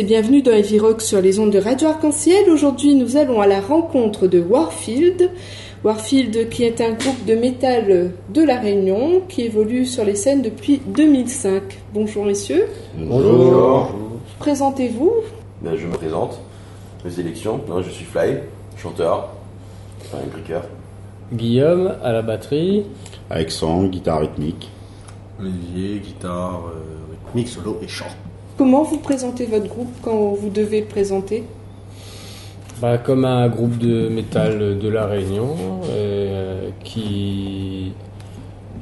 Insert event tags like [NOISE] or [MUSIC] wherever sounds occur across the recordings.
et bienvenue dans Heavy Rock sur les ondes de Radio Arc-en-Ciel. Aujourd'hui, nous allons à la rencontre de Warfield. Warfield qui est un groupe de métal de La Réunion qui évolue sur les scènes depuis 2005. Bonjour messieurs. Bonjour. Présentez-vous. Ben, je me présente. Les élections. Non, je suis Fly, chanteur, enfin. Guillaume à la batterie. Alexandre, guitare rythmique. Olivier, guitare, euh, rythmique, solo et chant. Comment vous présentez votre groupe quand vous devez le présenter Bah, comme un groupe de métal de la Réunion euh, qui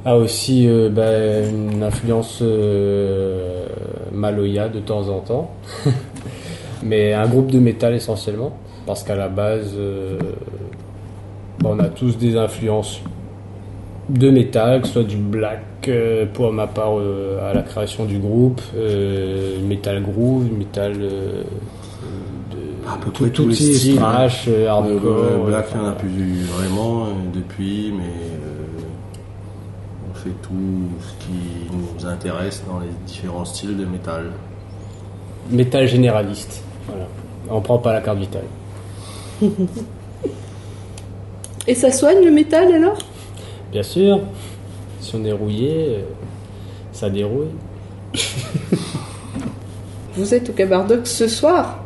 a aussi euh, bah, une influence euh, maloya de temps en temps. [LAUGHS] Mais un groupe de métal essentiellement. Parce qu'à la base, bah, on a tous des influences de métal, que ce soit du black euh, pour ma part euh, à la création du groupe, euh, metal groove, metal euh, de À peu tout- près tous les les styles, thrash, euh, hardcore. Euh, Black, il enfin, n'y en a plus vraiment euh, depuis, mais euh, on fait tout ce qui nous intéresse dans les différents styles de métal. métal généraliste. Voilà. On prend pas la carte vitale. Et ça soigne le métal alors? Bien sûr, si on est rouillé, euh, ça dérouille. Vous êtes au Cabardoc ce soir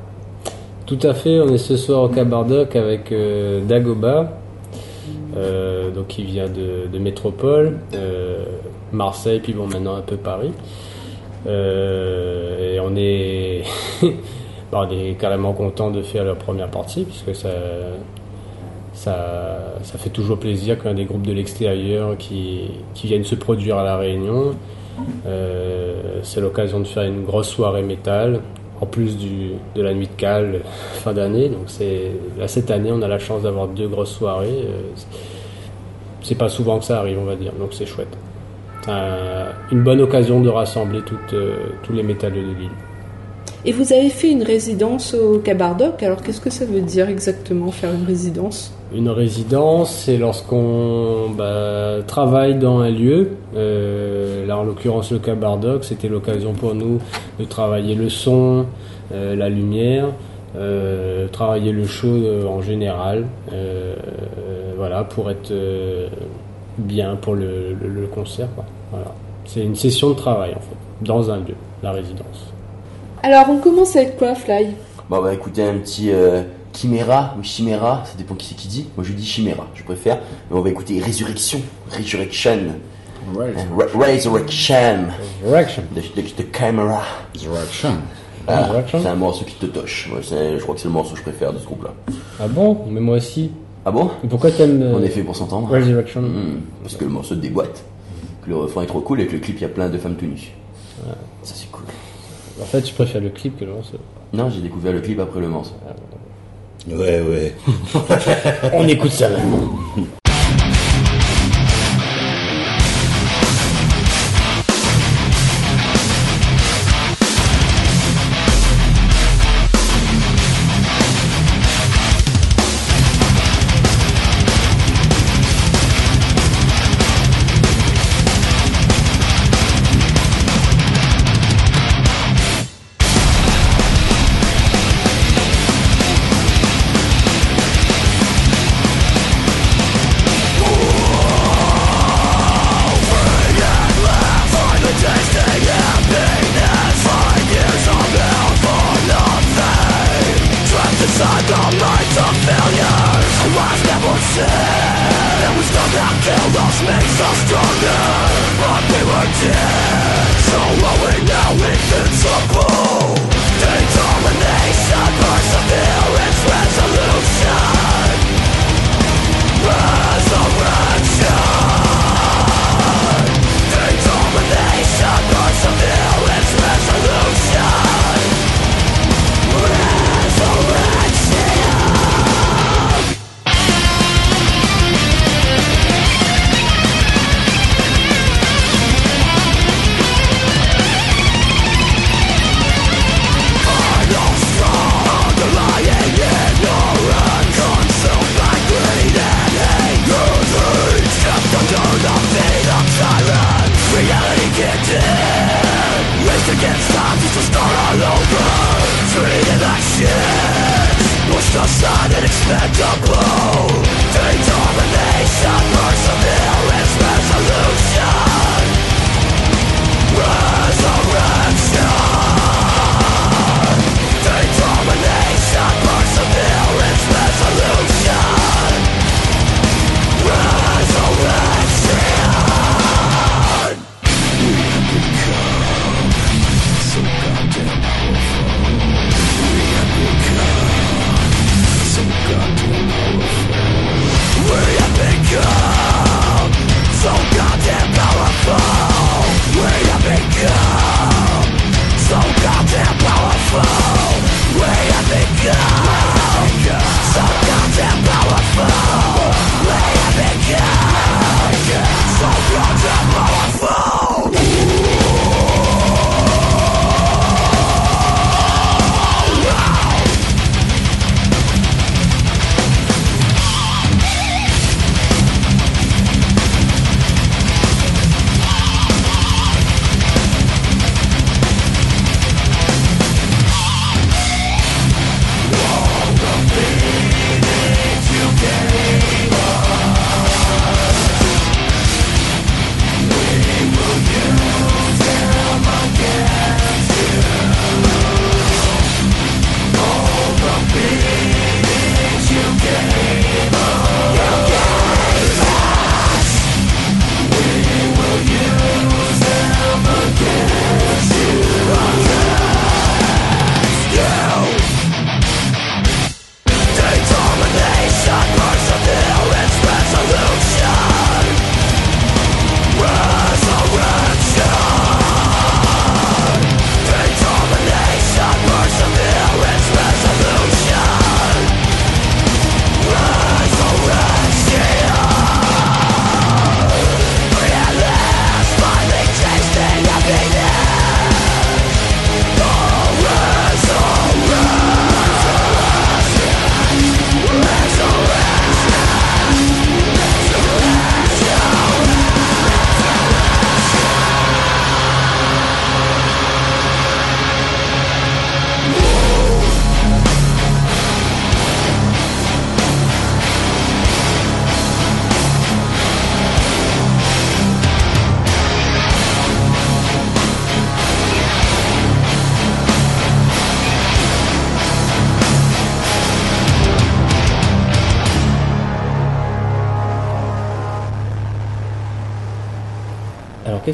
Tout à fait, on est ce soir au Cabardoc avec euh, Dagoba, euh, donc qui vient de, de Métropole, euh, Marseille, puis bon maintenant un peu Paris. Et on est, [LAUGHS] bah, on est carrément content de faire leur première partie puisque ça, ça, fait toujours plaisir quand il y a des groupes de l'extérieur qui, viennent se produire à la Réunion. Euh, c'est l'occasion de faire une grosse soirée métal en plus de la nuit de cale [LAUGHS] fin d'année. Donc c'est là cette année on a la chance d'avoir deux grosses soirées. Euh, c'est pas souvent que ça arrive on va dire, donc c'est chouette. C'est un- une bonne occasion de rassembler euh, tous les métalleux de l'île. Et vous avez fait une résidence au Cabardoc, alors qu'est-ce que ça veut dire exactement faire une résidence? Une résidence, c'est lorsqu'on bah, travaille dans un lieu. Euh, là, en l'occurrence, le Cabardoc, c'était l'occasion pour nous de travailler le son, euh, la lumière, euh, travailler le show en général. euh, voilà, pour être euh, bien pour le, le- le concert. quoi. Voilà. C'est une session de travail, en fait, dans un lieu, la résidence. Alors on commence avec quoi Fly? Bon, bah écoutez, un petit euh, Chimera ou Chimera, ça dépend qui c'est qui dit. Moi je dis Chimera, je préfère. Mais on va écouter Résurrection. Resurrection. Ouais, Re- Resurrection. Reaction. De, Chimera. Resurrection. Ah, Resurrection. c'est un morceau qui te toche. Ouais, je crois que c'est le morceau que je préfère de ce groupe-là. Ah bon? Mais moi aussi. Ah bon? Et pourquoi t'aimes euh, On est fait pour s'entendre. Resurrection Hmm, parce que le morceau déboîte. Que le refrain est trop cool et que le clip, il y a plein de femmes tout nues. Ça, c'est cool. En fait, je préfère le clip que le morceau. Non, j'ai découvert le clip après le morceau. Ouais, ouais. [LAUGHS] On écoute ça maintenant.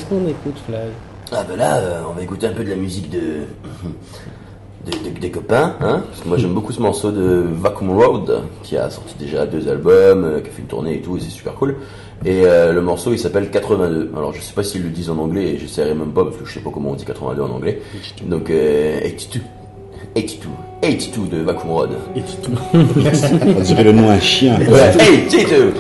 Qu'on écoute, Fly Ah ben là, euh, on va écouter un peu de la musique de, de- de- des copains, hein Parce que moi j'aime beaucoup ce morceau de Vacuum Road, qui a sorti déjà deux albums, euh, qui a fait une tournée et tout, et c'est super cool. Et euh, le morceau il s'appelle 82. Alors je sais pas s'ils le disent en anglais, et j'essaierai même pas parce que je sais pas comment on dit 82 en anglais. Donc euh, 82. 82. 82 de Vacuum Road. On dirait le nom d'un chien. Ouais, 82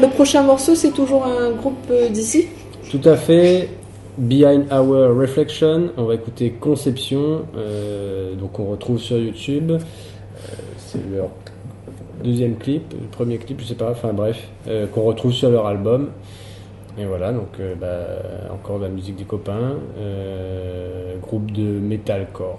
le prochain morceau, c'est toujours un groupe euh, d'ici? Tout à fait. Behind Our Reflection, on va écouter Conception, euh, donc on retrouve sur YouTube. Euh, c'est leur deuxième clip, le premier clip, je sais pas, enfin bref, euh, qu'on retrouve sur leur album. Et voilà, donc bah, encore de la musique des copains, groupe de metalcore.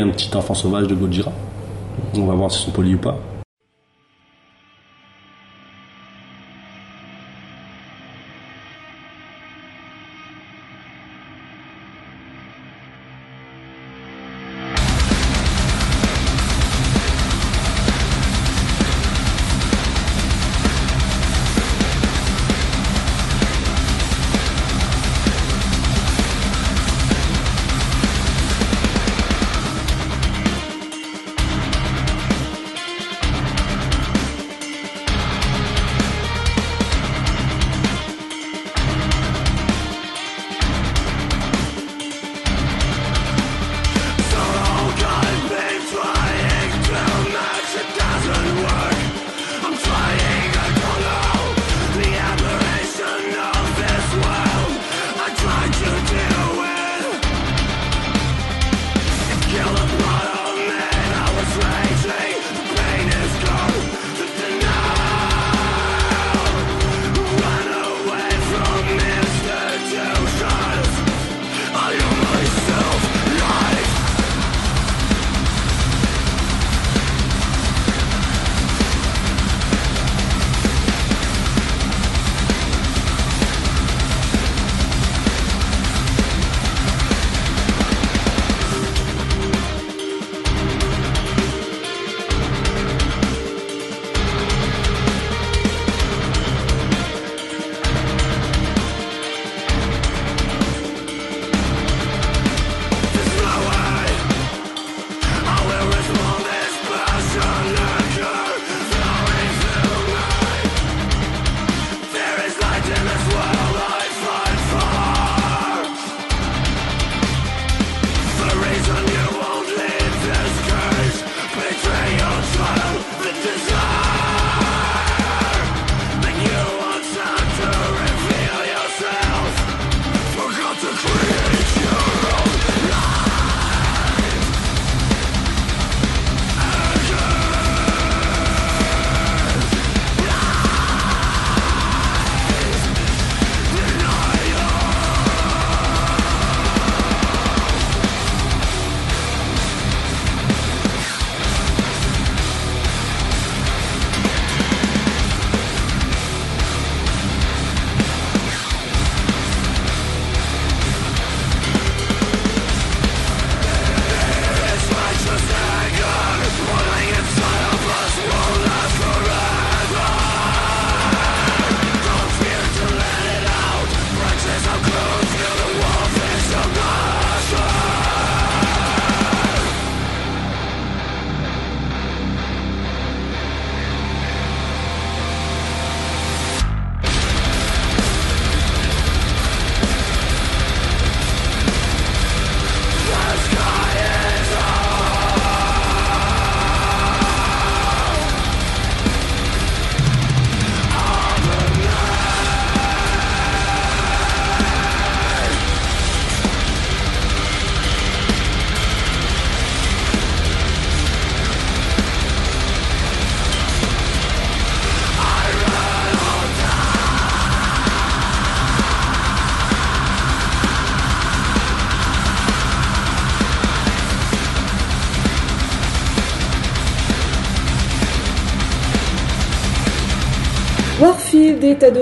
un petit enfant sauvage de Gojira. On va voir si sont polis ou pas.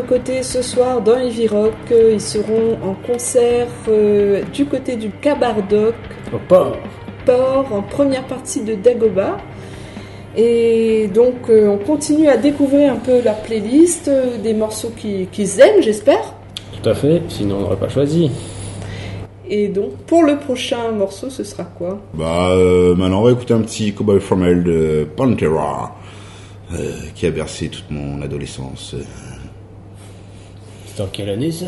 Côtés ce soir dans Heavy Rock. Euh, Ils seront en concert euh, du côté du Cabardoc Au port. Port en première partie de Dagoba. Et donc euh, on continue à découvrir un peu leur playlist, euh, des morceaux qui- qu'ils aiment j'espère. Tout à fait, sinon on n'aurait pas choisi. Et donc pour le prochain morceau ce sera quoi? Bah, euh, maintenant, on va écouter un petit Cowboy From Hell de Pantera, euh, qui a bercé toute mon adolescence. Euh, C'était en quelle année ça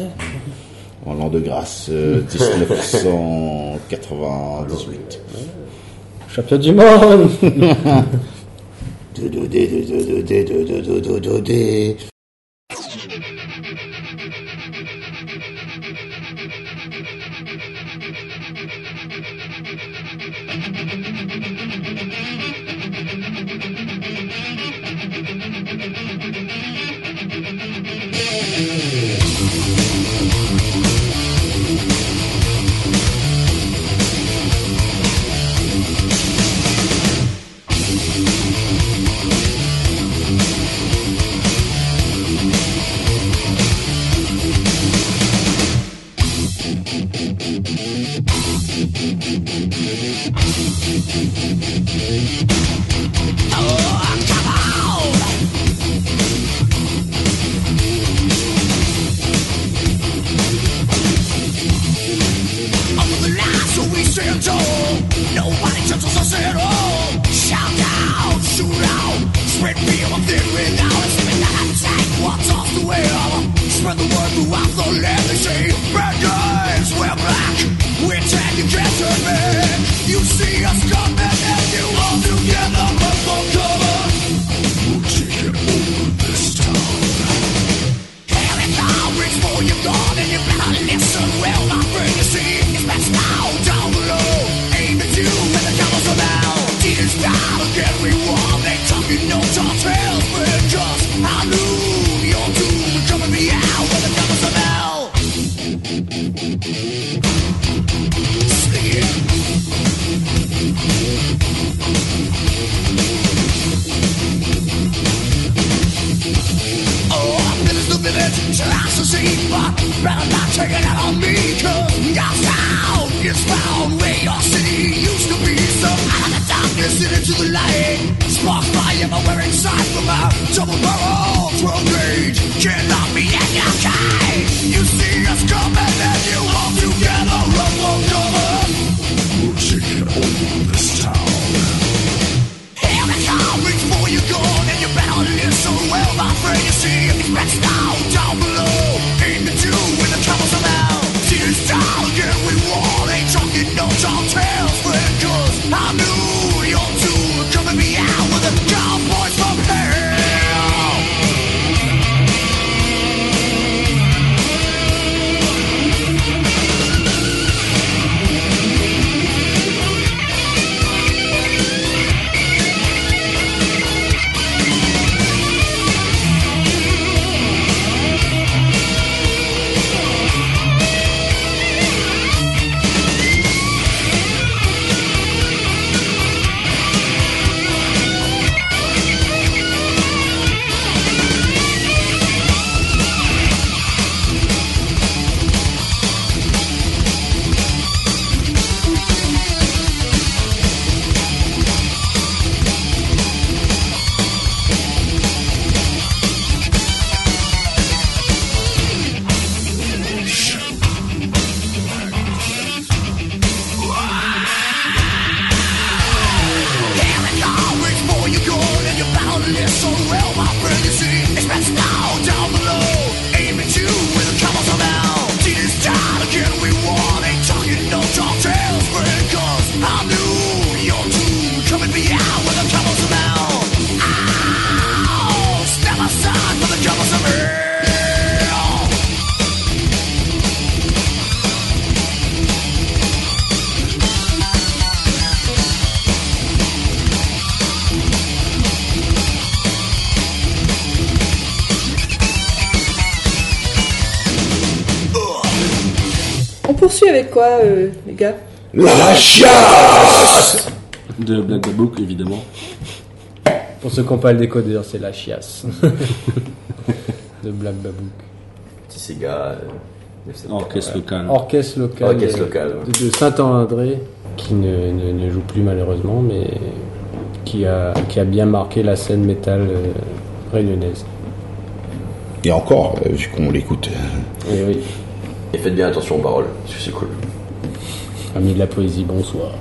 en l'an de grâce, euh, 1998. Champion du monde so real. my avec quoi, euh, les gars? La chiasse De Black the évidemment. Pour ceux qui n'ont pas le décodeur, c'est la chiasse. [LAUGHS] de Black Babook. Petit Sega. Euh, Orchestre local. Orchestre local. De, de Saint-André, qui ne, ne, joue plus malheureusement, mais qui a, qui a bien marqué la scène métal euh, réunionnaise. Et encore, euh, vu qu'on l'écoute. Euh, Et oui. Et faites bien attention aux paroles, parce que c'est cool. Amis de la poésie, bonsoir.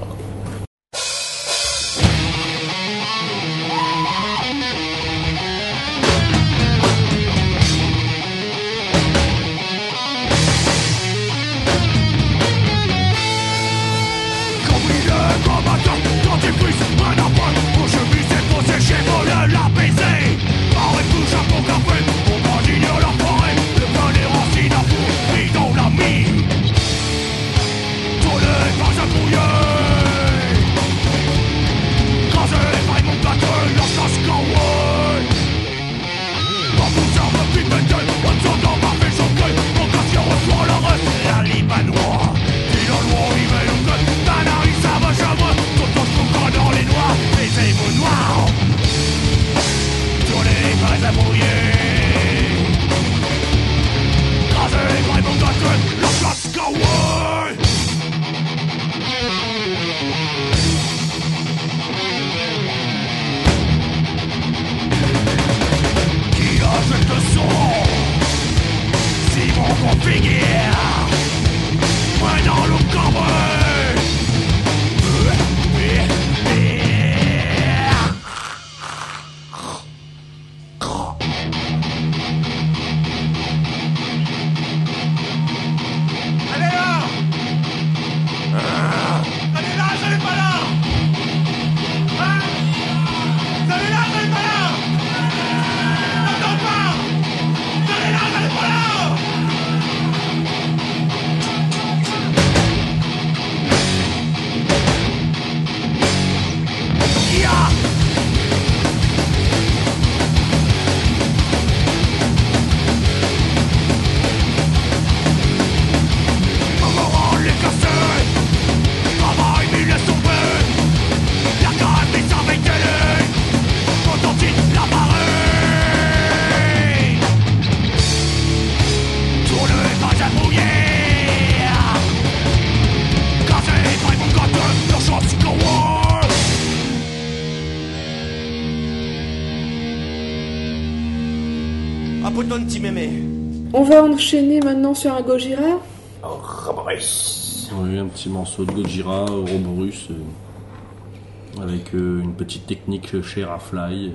Va enchaîner maintenant sur un Gojira. Oh, Raboris. On a eu un petit morceau de Gojira, Ouroboros, euh, avec euh, une petite technique chère à Fly.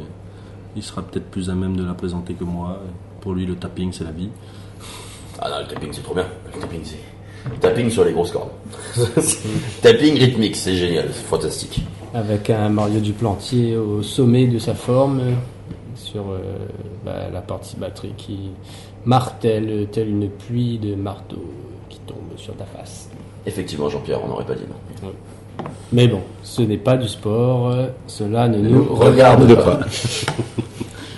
Il sera peut-être plus à même de la présenter que moi. Pour lui, le tapping, c'est la vie. Ah non, le tapping c'est trop bien. Le tapping c'est. Tapping sur les grosses cordes. [LAUGHS] tapping rythmique, c'est génial, c'est fantastique. Avec un Mario Duplantier au sommet de sa forme, sur euh, bah, la partie batterie qui martèle telle une pluie de marteaux qui tombe sur ta face. Effectivement, Jean-Pierre, on n'aurait pas dit non. Mais bon, ce n'est pas du sport, euh, cela ne nous Regarde regarde pas. pas. [LAUGHS]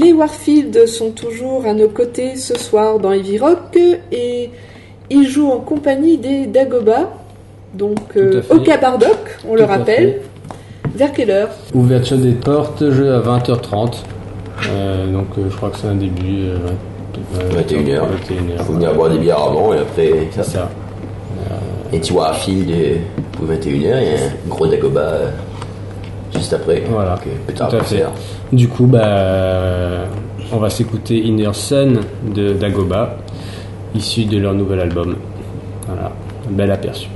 Les Warfield sont toujours à nos côtés ce soir dans Heavy Rock et ils jouent en compagnie des Dagoba, donc euh, au Cabardoc, on le Tout rappelle. Vers quelle heure? Ouverture des portes, jeu à 20h30. Euh, donc euh, je crois que c'est un début. euh, vingt- 21h. 21h. Faut venir boire des bières avant et après C'est ça. ça. Et tu vois à fil de pour 21h, il y a un gros Dagoba euh, après. Voilà, euh, pétard tout à fait. Du coup, bah, on va s'écouter Inner Sun de Dagoba, issu de leur nouvel album. Voilà, un bel aperçu.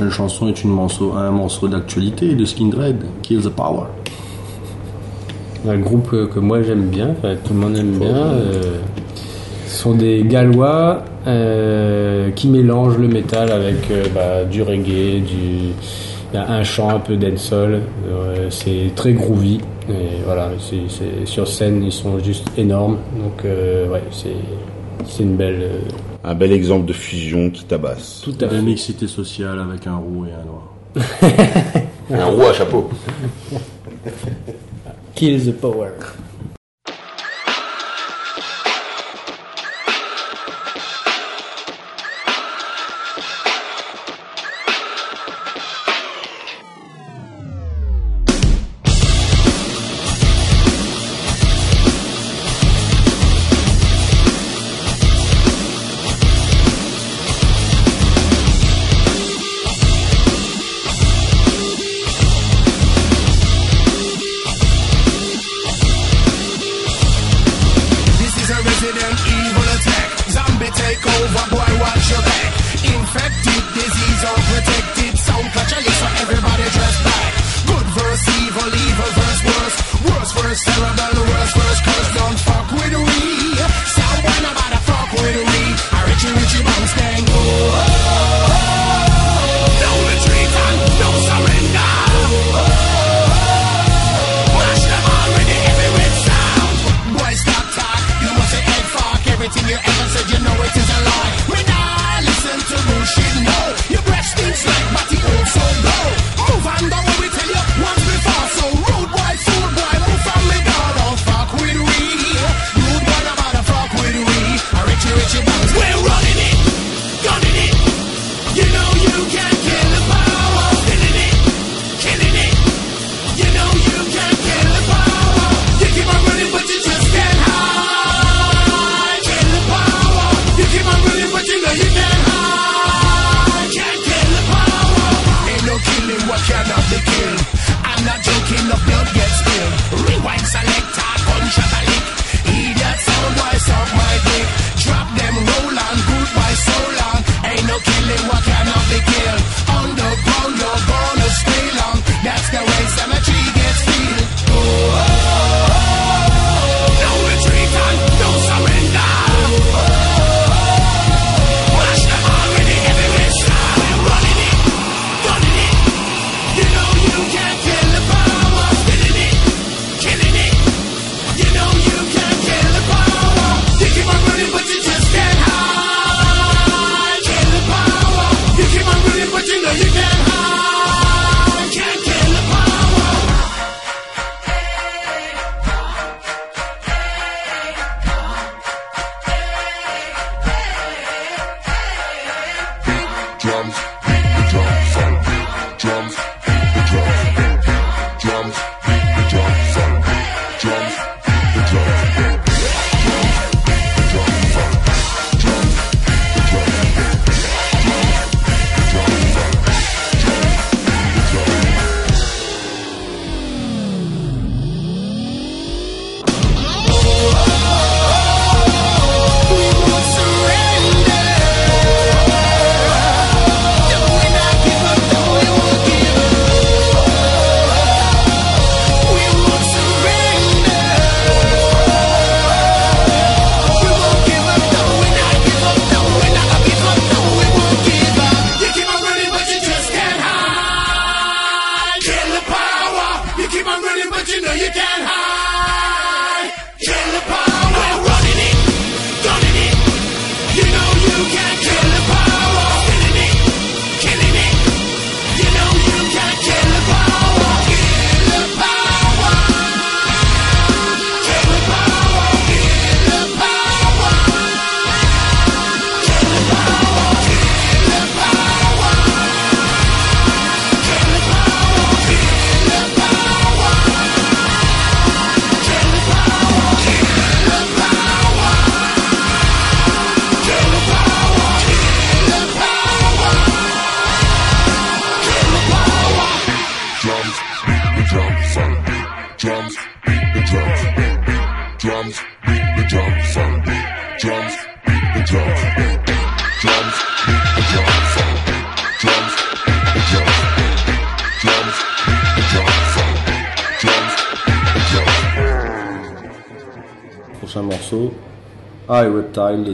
prochaine chanson est une morceau, un morceau d'actualité de Skindred, Kill the Power. Un groupe euh, que moi j'aime bien, tout le monde aime bien. Euh, sont des Gallois euh, qui mélangent le métal avec euh, bah, du reggae, du un chant un peu dancehall, c'est très groovy. Voilà, c sur scène ils sont juste énormes, donc ouais, c'est une belle un bel exemple de fusion qui tabasse. Tout à fait. La mixité sociale avec un roux et un noir. [LAUGHS] un roux à chapeau. Kill the power.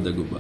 Reptile de Dagoba.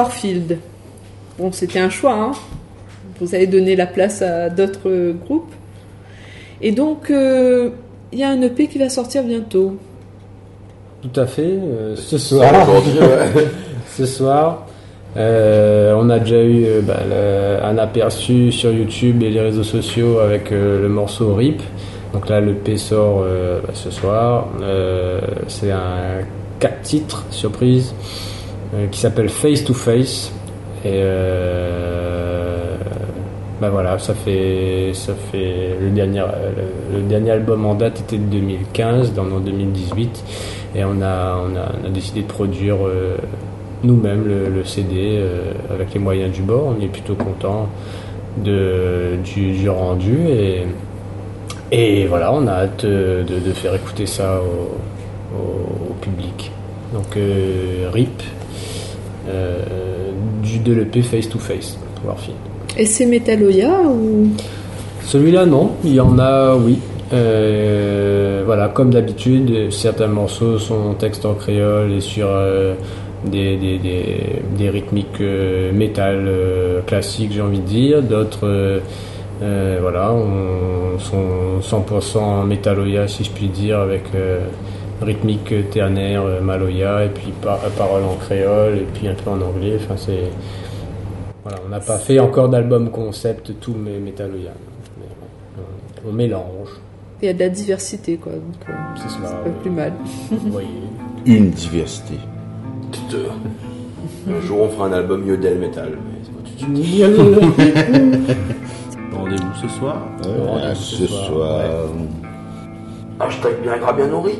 Warfield. Bon, c'était un choix, hein. Vous avez donné la place à d'autres groupes. Et donc, euh, il y a un EP qui va sortir bientôt. Tout à fait. euh, ce soir. Aujourd'hui, ouais. [LAUGHS] ce soir. Euh, on a déjà eu euh, bah, le- un aperçu sur YouTube et les réseaux sociaux avec euh, le morceau RIP. Donc là, le P sort euh, bah, ce soir. Euh, c'est un 4 titres surprise euh, qui s'appelle Face to Face. Et euh, bah voilà, ça fait, ça fait le dernier, le, dernier album en date était de 2015, dans en 2018, et on a, on a, décidé de produire euh, nous-mêmes le, CD euh, avec les moyens du bord. On est plutôt content de, du, du rendu et, et voilà, on a hâte euh, de, faire écouter ça au, public. Donc euh, RIP euh, du de l'EP Face to Face, Warfield. Et c'est Metaloya ou? Celui-là, non. Il y en a, oui. Euh, voilà, comme d'habitude, certains morceaux sont en texte en créole et sur euh, des, des, des, des rythmiques euh, métal euh, classiques, j'ai envie de dire. D'autres, euh, euh, voilà, on- sont 100% métalloya, si je puis dire, avec euh, rythmique ternaire, euh, maloya, et puis par, paroles en créole, et puis un peu en anglais. Enfin, c'est. Voilà, on n'a pas fait encore d'album concept tout mais ouais, on, on mélange. il y a de la diversité quoi. Donc, euh, C'est cela. c'est pas oui. plus mal. Une diversité. Euh, Un jour, on fera un album Yodel Metal, mais c'est pas tout de suite. [LAUGHS] Rendez-vous ce soir. Ouais, Rendez-vous ce ce soir, soir. Hashtag bien gras, bien nourri.